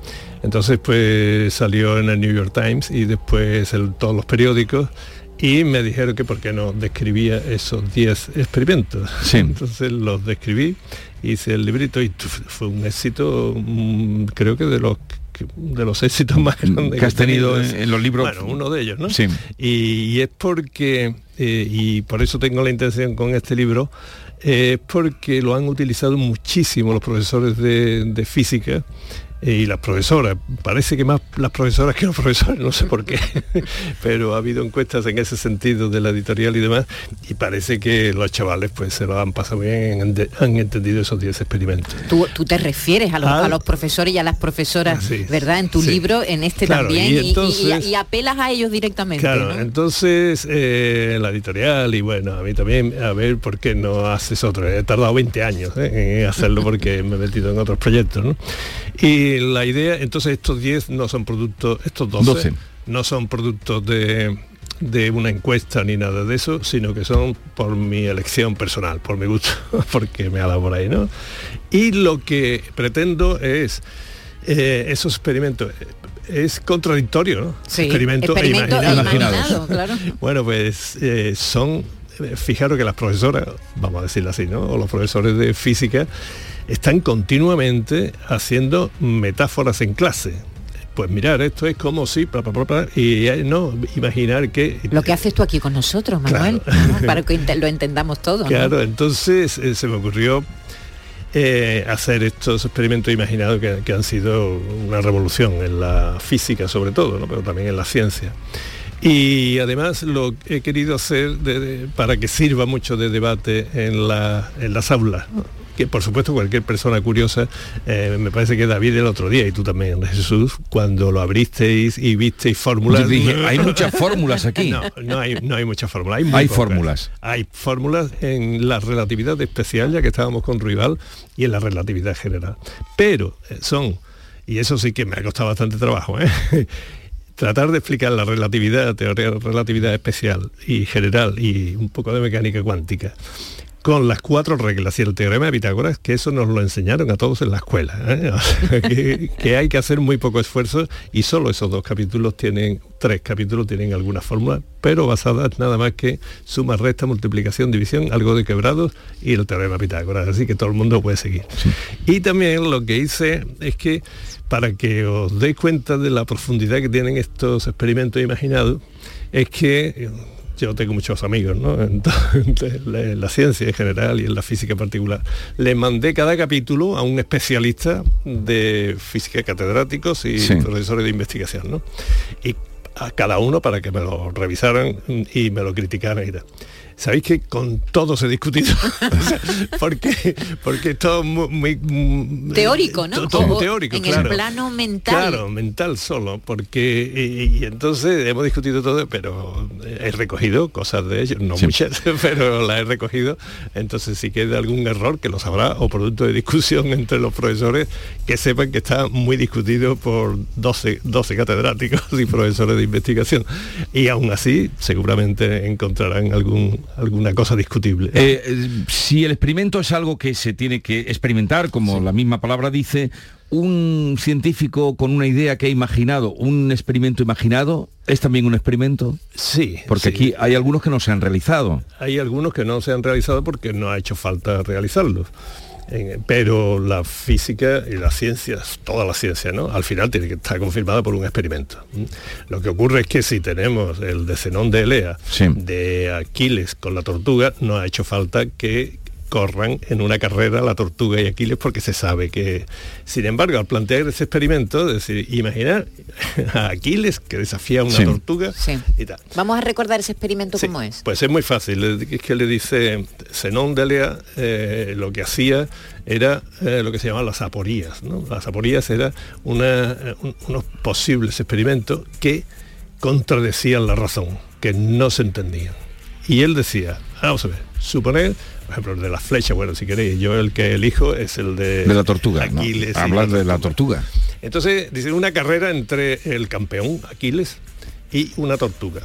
Entonces pues salió en el New York Times y después en todos los periódicos y me dijeron que por qué no describía esos 10 experimentos. Entonces los describí, hice el librito y fue un éxito, mm, creo que de los de los éxitos más grandes que has tenido. tenido en- en los libros. Bueno, uno de ellos, ¿no? Sí. Y, y es porque, eh, y por eso tengo la intención con este libro, eh, es porque lo han utilizado muchísimo los profesores de, de física y las profesoras. Parece que más las profesoras que los profesores, no sé por qué, pero ha habido encuestas en ese sentido de la editorial y demás, y parece que los chavales pues se lo han pasado bien, han, de- han entendido esos 10 experimentos. Tú, tú te refieres a los, Ah. a los profesores y a las profesoras, Sí, ¿verdad? En tu sí. libro, en este Claro, también, y y, y- entonces- y- y apelas a ellos directamente. Claro, ¿no? entonces eh, la editorial y bueno, a mí también, a ver por qué no haces otro. He tardado 20 años ¿eh? en hacerlo porque me he metido en otros proyectos. ¿no? Y la idea, entonces estos 10 no son productos, estos 12, 12. no son productos de de una encuesta ni nada de eso, sino que son por mi elección personal, por mi gusto, porque me ha dado por ahí, ¿no? Y lo que pretendo es eh, esos experimentos es contradictorio, ¿no? Sí, experimento, e experimento e imaginado. imaginado, claro. Bueno, pues eh, son, eh, fijaros que las profesoras, vamos a decirlo así, ¿no? O los profesores de física están continuamente haciendo metáforas en clase. Pues mirar, esto es como si, y eh, no, imaginar que Lo que haces tú aquí con nosotros, Manuel, ¿no? para que lo entendamos todo. ¿no? Claro, entonces eh, se me ocurrió eh, hacer estos experimentos imaginados que, que han sido una revolución en la física sobre todo, ¿no? pero también en la ciencia. Y además lo he querido hacer de- de- para que sirva mucho de debate en, la- en las aulas. ¿no? Que por supuesto cualquier persona curiosa, eh, me parece que David el otro día y tú también, Jesús, cuando lo abristeis y visteis fórmulas. Yo dije, hay muchas fórmulas aquí. No, no hay, no hay muchas fórmulas. Hay, fórmulas. Hay fórmulas en la relatividad especial, ya que estábamos con rival, y en la relatividad general. Pero eh, son, y eso sí que me ha costado bastante trabajo, ¿eh? tratar de explicar la relatividad, teoría de relatividad especial y general y un poco de mecánica cuántica con las cuatro reglas y el teorema de Pitágoras, que eso nos lo enseñaron a todos en la escuela, ¿eh? que, que, hay que hacer muy poco esfuerzo y solo esos dos capítulos tienen, tres capítulos tienen alguna fórmula, pero basadas nada más que suma, resta, multiplicación, división, algo de quebrados y el teorema de Pitágoras, así que todo el mundo puede seguir. Sí. Y también lo que hice es que para que os deis cuenta de la profundidad que tienen estos experimentos imaginados, es que yo tengo muchos amigos ¿no? en, en, la ciencia en general y en la física en particular. Le mandé cada capítulo a un especialista de física catedráticos y sí. profesores de investigación. ¿no? Y a cada uno para que me lo revisaran y me lo criticaran y tal sabéis que con todo se ha discutido porque porque todo muy, muy teórico no todo, muy teórico en claro. el plano mental. Claro mental solo porque y, y, entonces hemos discutido todo pero he recogido cosas de ellos no sí. muchas pero las he recogido. Entonces si queda algún error que lo sabrá o producto de discusión entre los profesores que sepan que está muy discutido por 12 12 catedráticos y profesores de investigación. Y aún así seguramente encontrarán algún alguna cosa discutible. Eh, si el experimento es algo que se tiene que experimentar, como sí. la misma palabra dice, un científico con una idea que ha imaginado, un experimento imaginado, ¿es también un experimento? Sí. Porque sí. aquí hay algunos que no se han realizado. Hay algunos que no se han realizado porque no ha hecho falta realizarlos pero la física y las ciencias, toda la ciencia, ¿no? Al final tiene que estar confirmada por un experimento. Lo que ocurre es que si tenemos el de Zenón de Elea, sí. de Aquiles con la tortuga, no ha hecho falta que corran en una carrera la tortuga y Aquiles porque se sabe que, sin embargo, al plantear ese experimento, es decir, imaginar a Aquiles que desafía a una sí. tortuga sí. y tal. Vamos a recordar ese experimento sí, cómo es. Pues es muy fácil, es que le dice Zenón de Lea eh, lo que hacía era eh, lo que se llama las aporías. ¿no? Las aporías eran una, un, unos posibles experimentos que contradecían la razón, que no se entendían. Y él decía, vamos a ver, suponer por ejemplo, el de las flechas, bueno, si queréis, yo el que elijo es el de... De la tortuga, Aquiles. ¿no? Hablar de la tortuga. Entonces, dice una carrera entre el campeón, Aquiles, y una tortuga.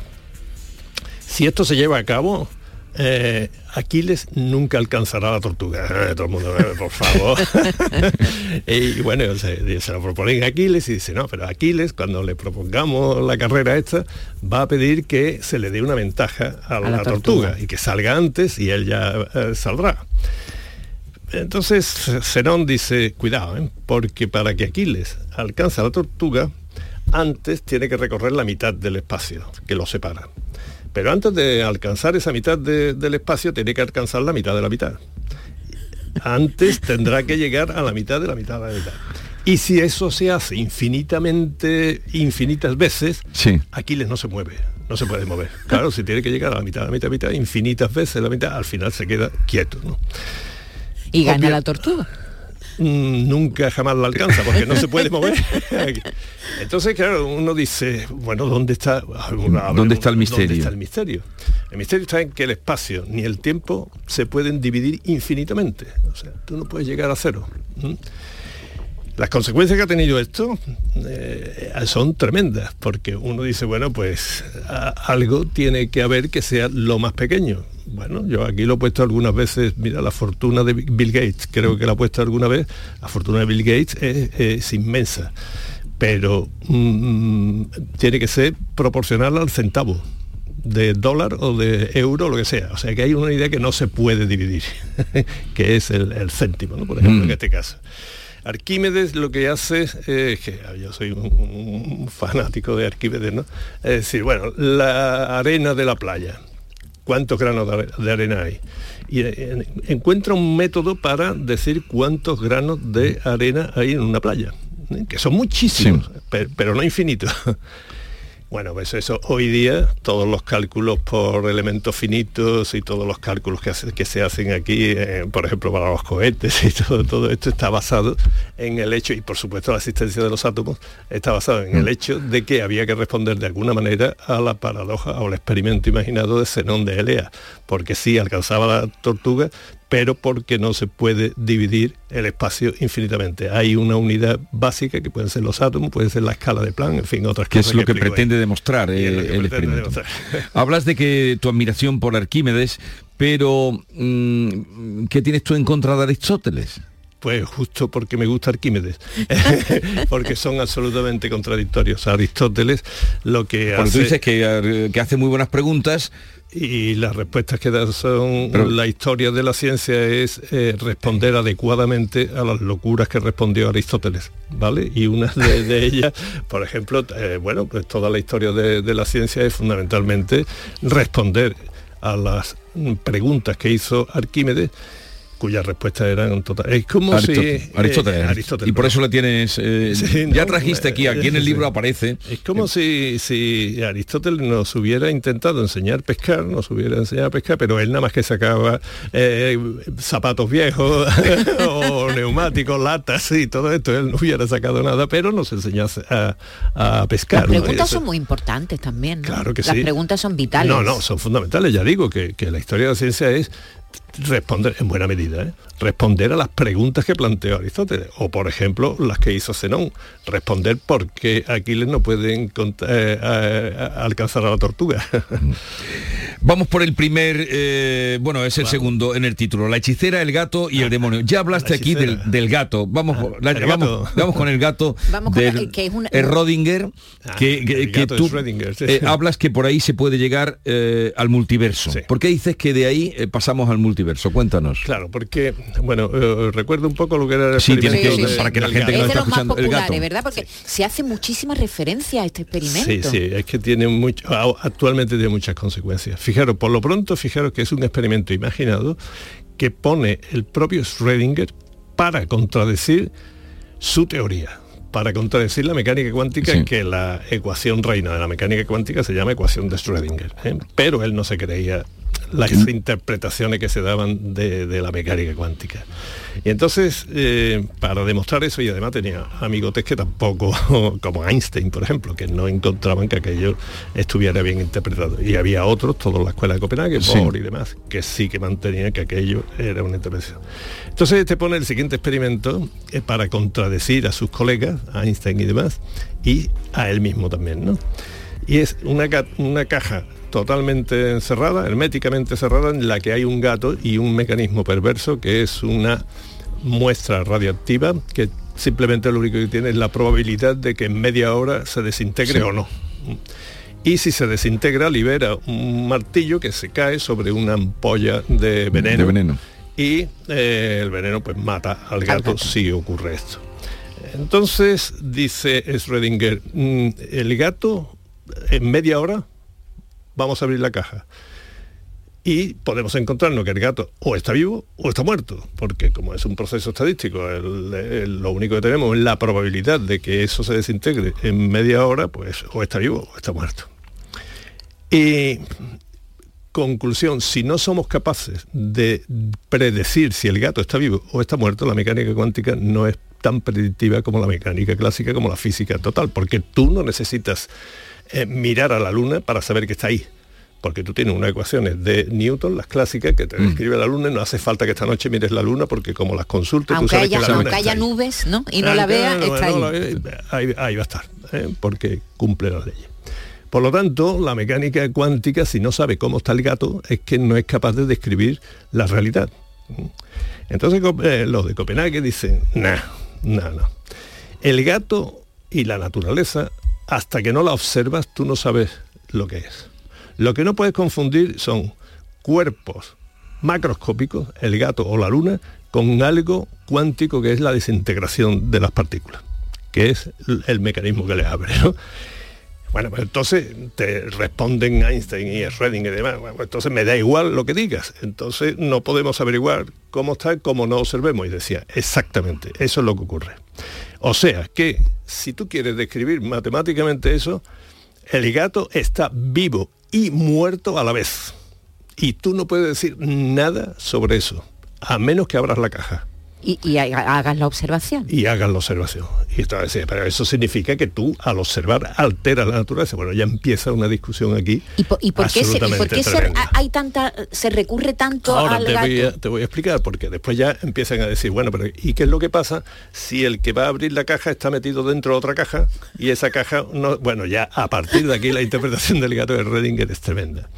Si esto se lleva a cabo, eh, Aquiles nunca alcanzará a la tortuga. Eh, todo el mundo, eh, por favor. y bueno, se, se, lo proponen a Aquiles y dice, no, pero Aquiles, cuando le propongamos la carrera esta, va a pedir que se le dé una ventaja a, a la, la tortuga. tortuga. y que salga antes y él ya eh, saldrá. Entonces Zenón dice, cuidado, porque para que Aquiles alcance a la tortuga, antes tiene que recorrer la mitad del espacio que lo separa. Pero antes de alcanzar esa mitad de, del espacio, tiene que alcanzar la mitad de la mitad. Antes tendrá que llegar a la mitad de la mitad de la mitad. Y si eso se hace infinitamente, infinitas veces, sí. Aquiles no se mueve, no se puede mover. Claro, si tiene que llegar a la mitad, a la mitad, a la mitad, infinitas veces la mitad, al final se queda quieto. ¿no? ¿Y gana Obvio, la tortuga? Nunca jamás la alcanza porque no se puede mover. Entonces, claro, uno dice, bueno, ¿dónde está, ¿Dónde está el misterio? ¿Dónde está el misterio? El misterio está en que el espacio ni el tiempo se pueden dividir infinitamente. O sea, tú no puedes llegar a cero. ¿Mm? Las consecuencias que ha tenido esto eh, son tremendas, porque uno dice, bueno, pues a, algo tiene que haber que sea lo más pequeño. Bueno, yo aquí lo he puesto algunas veces, mira, la fortuna de Bill Gates, creo que la he puesto alguna vez, la fortuna de Bill Gates es, es inmensa, pero mmm, tiene que ser proporcional al centavo de dólar o de euro, lo que sea. O sea que hay una idea que no se puede dividir, que es el, el céntimo, ¿no? por ejemplo, mm. en este caso. Arquímedes lo que hace es que yo soy un, un, fanático de Arquímedes, ¿no? Es decir, bueno, la arena de la playa, ¿cuántos granos de arena hay? Y eh, encuentra un método para decir cuántos granos de arena hay en una playa, ¿eh? que son muchísimos, sí. pero, pero no infinitos. Bueno, pues eso hoy día, todos los cálculos por elementos finitos y todos los cálculos que, se hacen aquí, eh, por ejemplo, para los cohetes y todo, todo esto está basado en el hecho, y por supuesto la existencia de los átomos, está basado en el hecho de que había que responder de alguna manera a la paradoja o al experimento imaginado de Zenón de Elea, porque si alcanzaba la tortuga, pero porque no se puede dividir el espacio infinitamente. Hay una unidad básica que pueden ser los átomos, puede ser la escala de Planck, en fin, otras cosas. es lo que, ahí. pretende demostrar eh, que el pretende experimento. demostrar. Hablas de que tu admiración por Arquímedes, pero mm, ¿qué tienes tú en contra de Aristóteles? Pues justo porque me gusta Arquímedes, porque son absolutamente contradictorios. Aristóteles lo que Porque tú hace... dices que, eh, que hace muy buenas preguntas. Y las respuestas que da son... Pero- la historia de la ciencia es eh, responder adecuadamente a las locuras que respondió Aristóteles, ¿vale? Y una de, de ellas, por ejemplo, eh, bueno, pues toda la historia de, de la ciencia es fundamentalmente responder a las preguntas que hizo Arquímedes cuyas respuestas eran total. Es como si... eh, Aristóteles. Aristóteles, y por eso le tienes... eh, Sí, ya no, trajiste aquí, aquí en el libro aparece. Es como si, si Aristóteles nos hubiera intentado enseñar a pescar, nos hubiera enseñado a pescar, pero él nada más que sacaba eh, zapatos viejos o neumáticos, latas y todo esto, él no hubiera sacado nada, pero nos enseñó a, a pescar. Las preguntas eso- son muy importantes también, ¿no? Claro que Las sí. preguntas son vitales. No, no, son fundamentales. Ya digo que, que la historia de la ciencia es responder, en buena medida, ¿eh? responder a las preguntas que planteó Aristóteles. O, por ejemplo, las que hizo Zenón. Responder por qué Aquiles no puede eh, eh, alcanzar a la tortuga. Vamos por el primer, eh, bueno, es el segundo en el título, la hechicera, el gato y el demonio. Ya hablaste la aquí del, gato. Vamos, la- el vamos, vamos con el gato Vamos con del el- que es una- el Rodinger, Ah, que, que- el que gato de tú sí. eh, hablas que por ahí se puede llegar eh, al multiverso. ¿Por qué dices que de ahí eh, pasamos al multiverso? Cuéntanos. Claro, porque, bueno, eh, recuerdo un poco lo que era el Sí, tienes que- para que la gente que está escuchando, el gato. ¿verdad? Porque se hace muchísima referencia a este experimento. Sí, sí, es que tiene mucho, actualmente tiene muchas consecuencias. Fijaros, por lo pronto, fijaros que es un experimento imaginado que pone el propio Schrödinger para contradecir su teoría, para contradecir la mecánica cuántica, Sí. que la ecuación reina de la mecánica cuántica se llama ecuación de Schrödinger. ¿eh? Pero él no se creía las interpretaciones que se daban de, de la mecánica cuántica. Y entonces, eh, para demostrar eso, y además tenía amigotes que tampoco, como Einstein, por ejemplo, que no encontraban que aquello estuviera bien interpretado. Y había otros, toda la escuela de Copenhague, Sí. Bohr y demás, que sí que mantenían que aquello era una interpretación. Entonces te pone el siguiente experimento eh, para contradecir a sus colegas, a Einstein y demás, y a él mismo también, ¿no? Y es una, ca- una caja totalmente encerrada, herméticamente cerrada, en la que hay un gato y un mecanismo perverso que es una muestra radioactiva que simplemente lo único que tiene es la probabilidad de que en media hora se desintegre Sí. o no. Y si se desintegra, libera un martillo que se cae sobre una ampolla de veneno. De veneno. Y eh, el veneno pues mata al gato, si ocurre esto. Entonces, dice Schrödinger, "Mm, el gato en media hora vamos a abrir la caja. Y podemos encontrarnos que el gato o está vivo o está muerto, porque como es un proceso estadístico, el- lo único que tenemos es la probabilidad de que eso se desintegre en media hora, pues o está vivo o está muerto. Y conclusión, si no somos capaces de predecir si el gato está vivo o está muerto, la mecánica cuántica no es tan predictiva como la mecánica clásica, como la física total, porque tú no necesitas eh, mirar a la luna para saber que está ahí. Porque tú tienes unas ecuaciones de Newton, las clásicas, que te Mm. describe la luna y no hace falta que esta noche mires la luna porque como las consultas, tú Aunque sabes haya, que la luna aunque está haya ahí. nubes, ¿no? Y no la Aunque vea, no- está no ahí. la ahí, ahí va a estar, ¿eh? porque cumple las leyes. Por lo tanto, la mecánica cuántica, si no sabe cómo está el gato, es que no es capaz de describir la realidad. Entonces eh, los de Copenhague dicen, nah, nah, no. El gato y la naturaleza, hasta que no la observas, tú no sabes lo que es. Lo que no puedes confundir son cuerpos macroscópicos, el gato o la luna, con algo cuántico que es la desintegración de las partículas, que es el mecanismo que le abre. ¿no? Bueno, pues entonces te responden Einstein y Schrödinger y demás. Bueno, pues entonces me da igual lo que digas. Entonces no podemos averiguar cómo está como no observemos. Y decía, exactamente, eso es lo que ocurre. O sea que si tú quieres describir matemáticamente eso, el gato está vivo y muerto a la vez. Y tú no puedes decir nada sobre eso, a menos que abras la caja. Y, y ha- hagas la observación. y hagas la observación. Y sí, pero eso significa que tú al observar alteras la naturaleza. Bueno, ya empieza una discusión aquí. ¿Y por, y por qué, se, y por absolutamente qué se, tremenda. hay tanta, se recurre tanto Ahora al te gato? voy, a, te voy a explicar, porque después ya empiezan a decir, bueno, pero ¿y qué es lo que pasa si el que va a abrir la caja está metido dentro de otra caja y esa caja no... Bueno, ya a partir de aquí la interpretación del gato de Redinger es tremenda.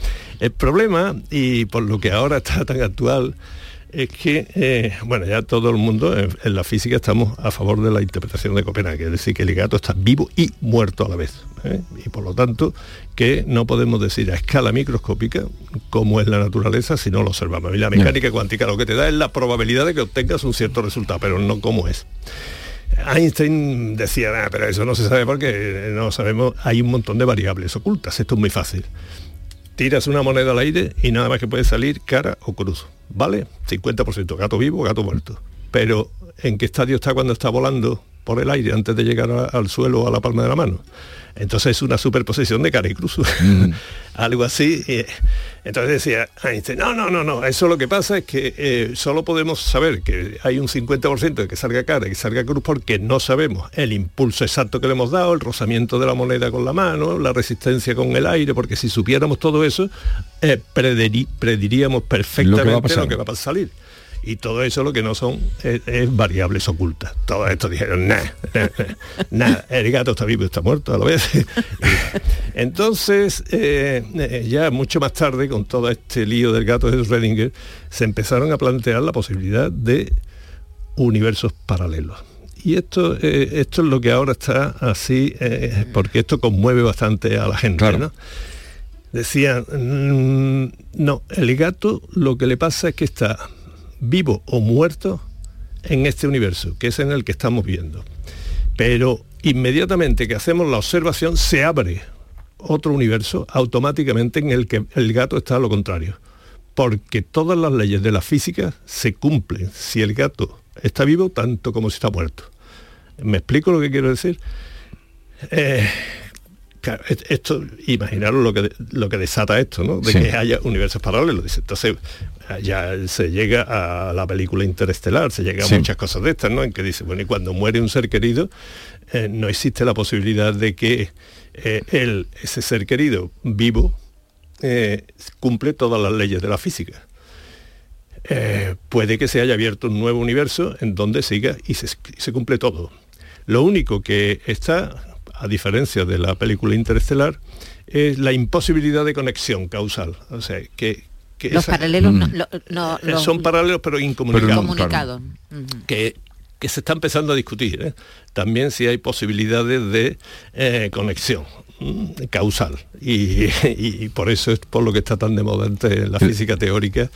El problema, y por lo que ahora está tan actual, es que, eh, bueno, ya todo el mundo en, en la física estamos a favor de la interpretación de Copenhague, es decir, que el gato está vivo y muerto a la vez. ¿eh? Y por lo tanto, que no podemos decir a escala microscópica cómo es la naturaleza si no lo observamos. Y la mecánica cuántica lo que te da es la probabilidad de que obtengas un cierto resultado, pero no cómo es. Einstein decía, "Ah, pero eso no se sabe porque no sabemos, hay un montón de variables ocultas, esto es muy fácil tiras una moneda al aire y nada más que puede salir cara o cruz. ¿Vale? 50% gato vivo, gato muerto. Pero ¿en qué estadio está cuando está volando por el aire antes de llegar al suelo o a la palma de la mano? Entonces es una superposición de cara y cruz. Algo así. Entonces decía Einstein, no, no, no, no, eso lo que pasa es que eh, solo podemos saber que hay un 50% de que salga cara y que salga cruz porque no sabemos el impulso exacto que le hemos dado, el rozamiento de la moneda con la mano, la resistencia con el aire, porque si supiéramos todo eso, eh, prediríamos perfectamente lo pasar. que va a salir. Y todo eso lo que no son es, es variables ocultas. Todo esto dijeron, nada, nada, el gato está vivo está muerto a la vez. Entonces, eh, eh, ya mucho más tarde, con todo este lío del gato de Schrödinger, se empezaron a plantear la posibilidad de universos paralelos. Y esto, eh, esto es lo que ahora está así, eh, porque esto conmueve bastante a la gente. ¿no? Decían, mm, no, el gato lo que le pasa es que está vivo o muerto en este universo, que es en el que estamos viendo. Pero inmediatamente que hacemos la observación se abre otro universo automáticamente en el que el gato está a lo contrario. Porque todas las leyes de la física se cumplen si el gato está vivo tanto como si está muerto. ¿Me explico lo que quiero decir? Eh, claro, esto, imaginaros lo que, lo que desata esto, ¿no? De Sí. que haya universos paralelos. Dice, Entonces, ya se llega a la película interestelar, se llega a muchas cosas de estas, ¿no? En que dice, bueno, y cuando muere un ser querido, eh, no existe la posibilidad de que eh, él, ese ser querido, vivo, eh, cumple todas las leyes de la física. Eh, puede que se haya abierto un nuevo universo en donde siga y se, y se cumple todo. Lo único que está, a diferencia de la película interestelar, es la imposibilidad de conexión causal. O sea, que, que Los esa- paralelos no, Mm. lo- no- Eh, los- son paralelos pero incomunicados. que, que se está empezando a discutir. ¿eh? También si hay posibilidades de eh, conexión mm, causal. Y, por eso es por lo que está tan de moda entre la física teórica,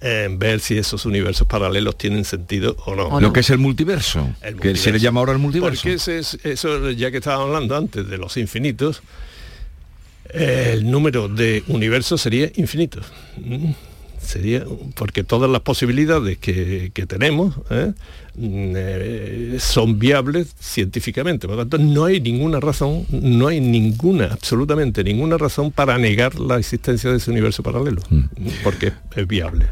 eh, ver si esos universos paralelos tienen sentido o no. Lo que es el multiverso, El que se le llama ahora el multiverso. Porque ese es- eso, ya que estábamos hablando antes de los infinitos, el número de universos sería infinito. Mm, Sería, porque todas las posibilidades que, que tenemos ¿eh? Mm, eh, son viables científicamente. Por lo tanto, no hay ninguna razón, no hay ninguna, absolutamente ninguna razón para negar la existencia de ese universo paralelo, porque es viable.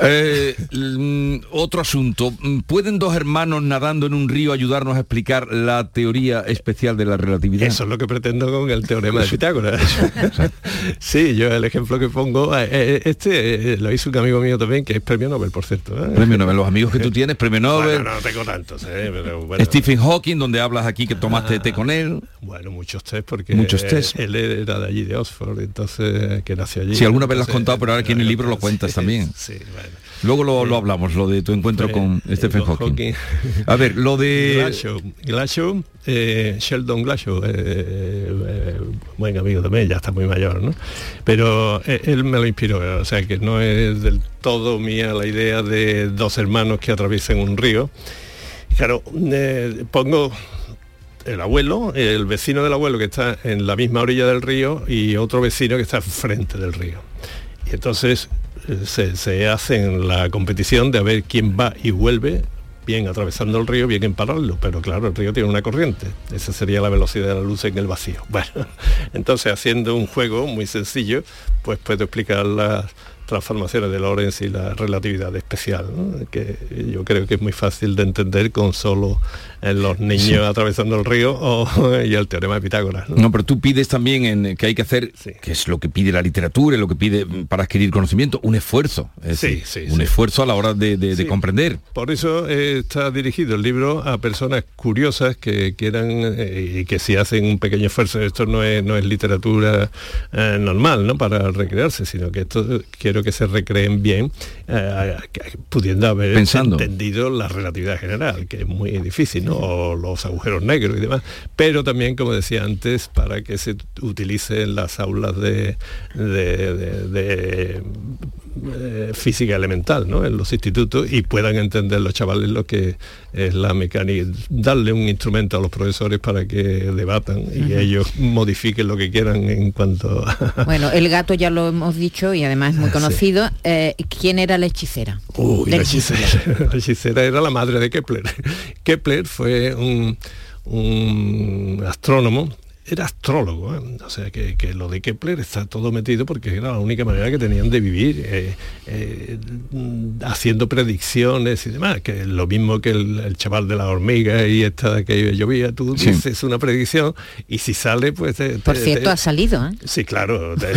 Eh, mm, otro asunto. Mm, ¿Pueden dos hermanos nadando en un río ayudarnos a explicar la teoría especial de la relatividad? Eso es lo que pretendo con el teorema de Pitágoras. sí, yo el ejemplo que pongo, eh, eh, este lo hizo un amigo mío también, que es premio Nobel, por cierto. Premio Nobel, los amigos que tú tienes, premio Nobel. Bueno, no tengo tantos, eh, pero bueno. Stephen Hawking, donde hablas aquí que tomaste té con él. Bueno, muchos test, porque Muchos test. él era de allí, de Oxford, entonces, que nació allí. Si alguna vez lo has contado, pero ahora aquí en el libro lo cuentas también. Sí, bueno. Luego lo, lo hablamos, lo de tu encuentro con Stephen con Hawking. Hawking. A ver, lo de... Glashow, Glashow, eh, Sheldon Glashow, eh, eh, buen amigo también, ya está muy mayor, ¿no? Pero eh, él me lo inspiró, o sea que no es del todo mía la idea de dos hermanos que atraviesen un río. Claro, eh, pongo el abuelo, el vecino del abuelo que está en la misma orilla del río y otro vecino que está frente del río. Y entonces eh, se, se hacen la competición de a ver quién va y vuelve bien atravesando el río, bien en paralelo, pero claro, el río tiene una corriente, esa sería la velocidad de la luz en el vacío. Bueno, entonces haciendo un juego muy sencillo, pues puedo explicar las transformaciones de Lorentz y la relatividad especial, ¿no? que yo creo que es muy fácil de entender con solo en los niños atravesando el río o, y el teorema de Pitágoras. ¿no? No, pero tú pides también en, que hay que hacer, que es lo que pide la literatura, lo que pide mm, para adquirir conocimiento, un esfuerzo. Es Sí, decir, sí, un sí. esfuerzo a la hora de, de- de Sí. comprender. Por eso eh, está dirigido el libro a personas curiosas que quieran eh, y que si hacen un pequeño esfuerzo, esto no es, no es literatura eh, normal, ¿no? Para recrearse, sino que esto eh, que se recreen bien, eh, que- pudiendo haber Pensando. entendido la relatividad general, que es muy difícil, ¿no? O los agujeros negros y demás. Pero también, como decía antes, para que se utilice en las aulas de, de- de- de, eh, física elemental ¿no? en los institutos y puedan entender los chavales lo que es la mecánica, darle un instrumento a los profesores para que debatan y ellos modifiquen lo que quieran en cuanto a... Bueno, el gato ya lo hemos dicho y además es muy Sí. conocido. Eh, ¿Quién era la hechicera? Uy, la hechicera, la hechicera era la madre de Kepler. Kepler fue un, un astrónomo, era astrólogo, ¿eh? o sea que, que lo de Kepler está todo metido porque era la única manera que tenían de vivir, eh, eh, haciendo predicciones y demás, que lo mismo que el, el chaval de la hormiga y esta que llovía, tú Sí. dices una predicción y si sale, pues... te- Por te- cierto, te- ha salido, ¿eh? Sí, claro. te- te-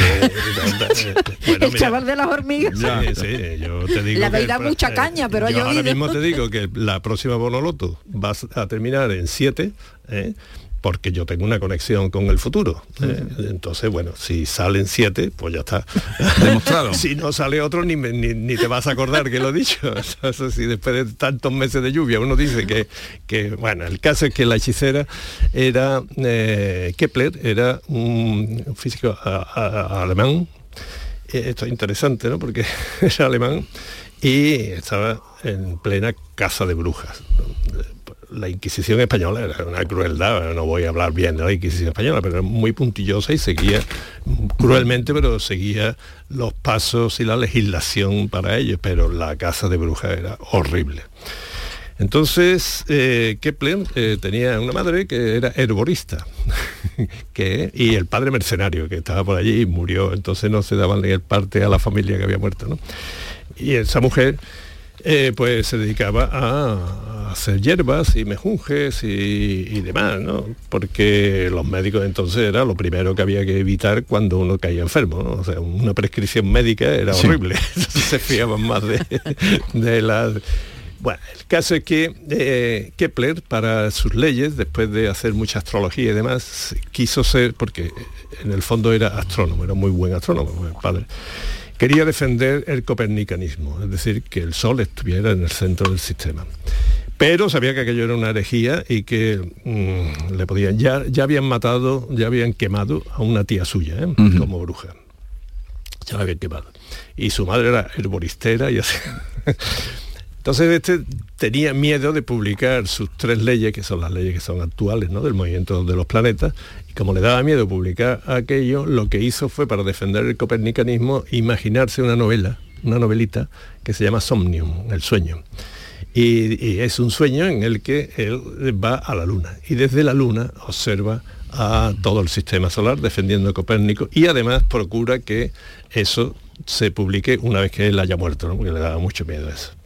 te- bueno, el mira, chaval de las hormigas. Sí, sí, yo te digo Le habéis que dado el- mucha caña, pero ha yo ahora mismo te digo que la próxima Bonoloto va a terminar en 7, porque yo tengo una conexión con el futuro. ¿eh? Entonces, bueno, si salen 7, pues ya está. Demostrado. si no sale otro, ni, me- ni, ni te vas a acordar que lo he dicho. Eso sí, después de tantos meses de lluvia, uno dice que, que bueno, el caso es que la hechicera era, eh, Kepler era un físico a- a- alemán, eh, esto es interesante, ¿no? Porque era alemán y estaba en plena caza de brujas. ¿no? La Inquisición española era una crueldad, no voy a hablar bien de la Inquisición española, pero era muy puntillosa y seguía cruelmente, pero seguía los pasos y la legislación para ello, pero la caza de brujas era horrible. Entonces, eh, Kepler eh, tenía una madre que era herborista que, y el padre mercenario que estaba por allí y murió, entonces no se daban ni el parte a la familia que había muerto. ¿no? Y esa mujer eh, pues se dedicaba a, hacer hierbas y mejunjes y, y demás, ¿no? Porque los médicos entonces era lo primero que había que evitar cuando uno caía enfermo, ¿no? O sea, una prescripción médica era horrible. Se fiaban más de, de las... Bueno, el caso es que eh, Kepler, para sus leyes, después de hacer mucha astrología y demás, quiso ser, porque en el fondo era astrónomo, era muy buen astrónomo, el padre, quería defender el copernicanismo, es decir, que el Sol estuviera en el centro del sistema. Pero sabía que aquello era una herejía y que mm, le podían, ya, ya habían matado, ya habían quemado a una tía suya, ¿eh? como bruja. Ya la habían quemado. Y su madre era herboristera y así. Entonces este tenía miedo de publicar sus tres leyes, que son las leyes que son actuales, ¿no? del movimiento de los planetas, y como le daba miedo publicar aquello, lo que hizo fue para defender el copernicanismo imaginarse una novela, una novelita que se llama Somnium, el sueño. Y, es un sueño en el que él va a la luna y desde la luna observa a todo el sistema solar defendiendo a Copérnico y además procura que eso se publique una vez que él haya muerto, porque le daba mucho miedo a eso.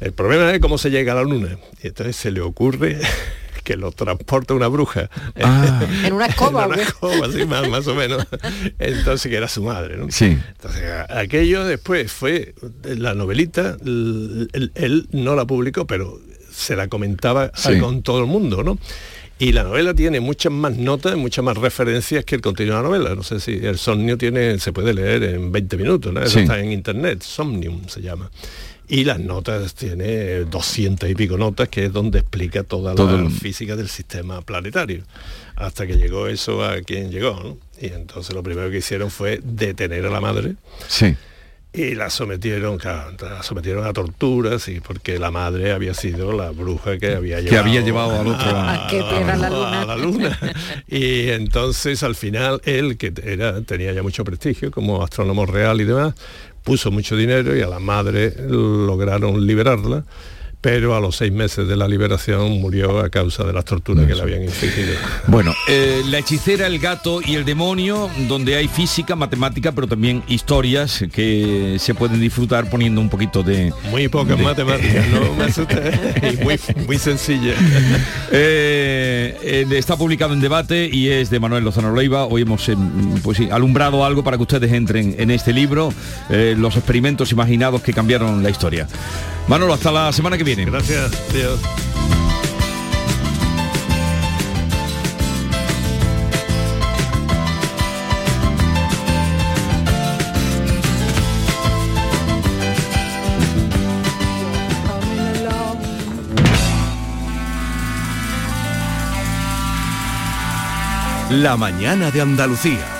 El problema es cómo se llega a la luna. Y entonces se le ocurre que lo transporta una bruja. En una escoba, en ¿o una escoba, sí, más, más o menos. Entonces que era su madre, ¿no? Sí. Entonces, aquello después fue la novelita, él, él no la publicó, pero se la comentaba Sí. con todo el mundo, ¿no? Y la novela tiene muchas más notas, muchas más referencias que el contenido de la novela. No sé si el Somnio tiene, se puede leer en 20 minutos, ¿no? Eso Sí. está en internet, Somnium se llama. Y las notas tiene 200 y pico notas, que es donde explica toda Todo la el- física del sistema planetario. Hasta que llegó eso a quien llegó, ¿no? Y entonces lo primero que hicieron fue detener a la madre Sí. y la sometieron, claro, la sometieron a torturas y porque la madre había sido la bruja que había Que llevado, había llevado al otro lado. A Kepler a la luna. a la luna. Y entonces al final él, que era, tenía ya mucho prestigio como astrónomo real y demás, puso mucho dinero y a la madre lograron liberarla pero a los seis meses de la liberación murió a causa de las torturas que le habían infligido. Bueno, eh, La hechicera, el gato y el demonio, donde hay física, matemática, pero también historias que se pueden disfrutar poniendo un poquito de... Muy pocas de- matemáticas, no me asustes. Y muy, muy sencilla. Eh, eh, está publicado en debate y es de Manuel Lozano Leiva. Hoy hemos eh, pues sí, alumbrado algo para que ustedes entren en este libro, eh, los experimentos imaginados que cambiaron la historia. Manolo, hasta la semana que viene. Gracias, Dios. La mañana de Andalucía.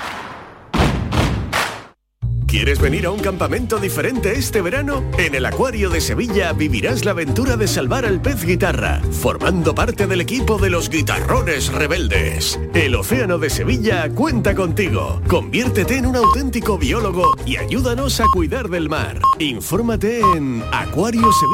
¿Quieres venir a un campamento diferente este verano? En el Acuario de Sevilla vivirás la aventura de salvar al pez guitarra, formando parte del equipo de los guitarrones rebeldes. El Océano de Sevilla cuenta contigo. Conviértete en un auténtico biólogo y ayúdanos a cuidar del mar. Infórmate en Acuario Sevilla.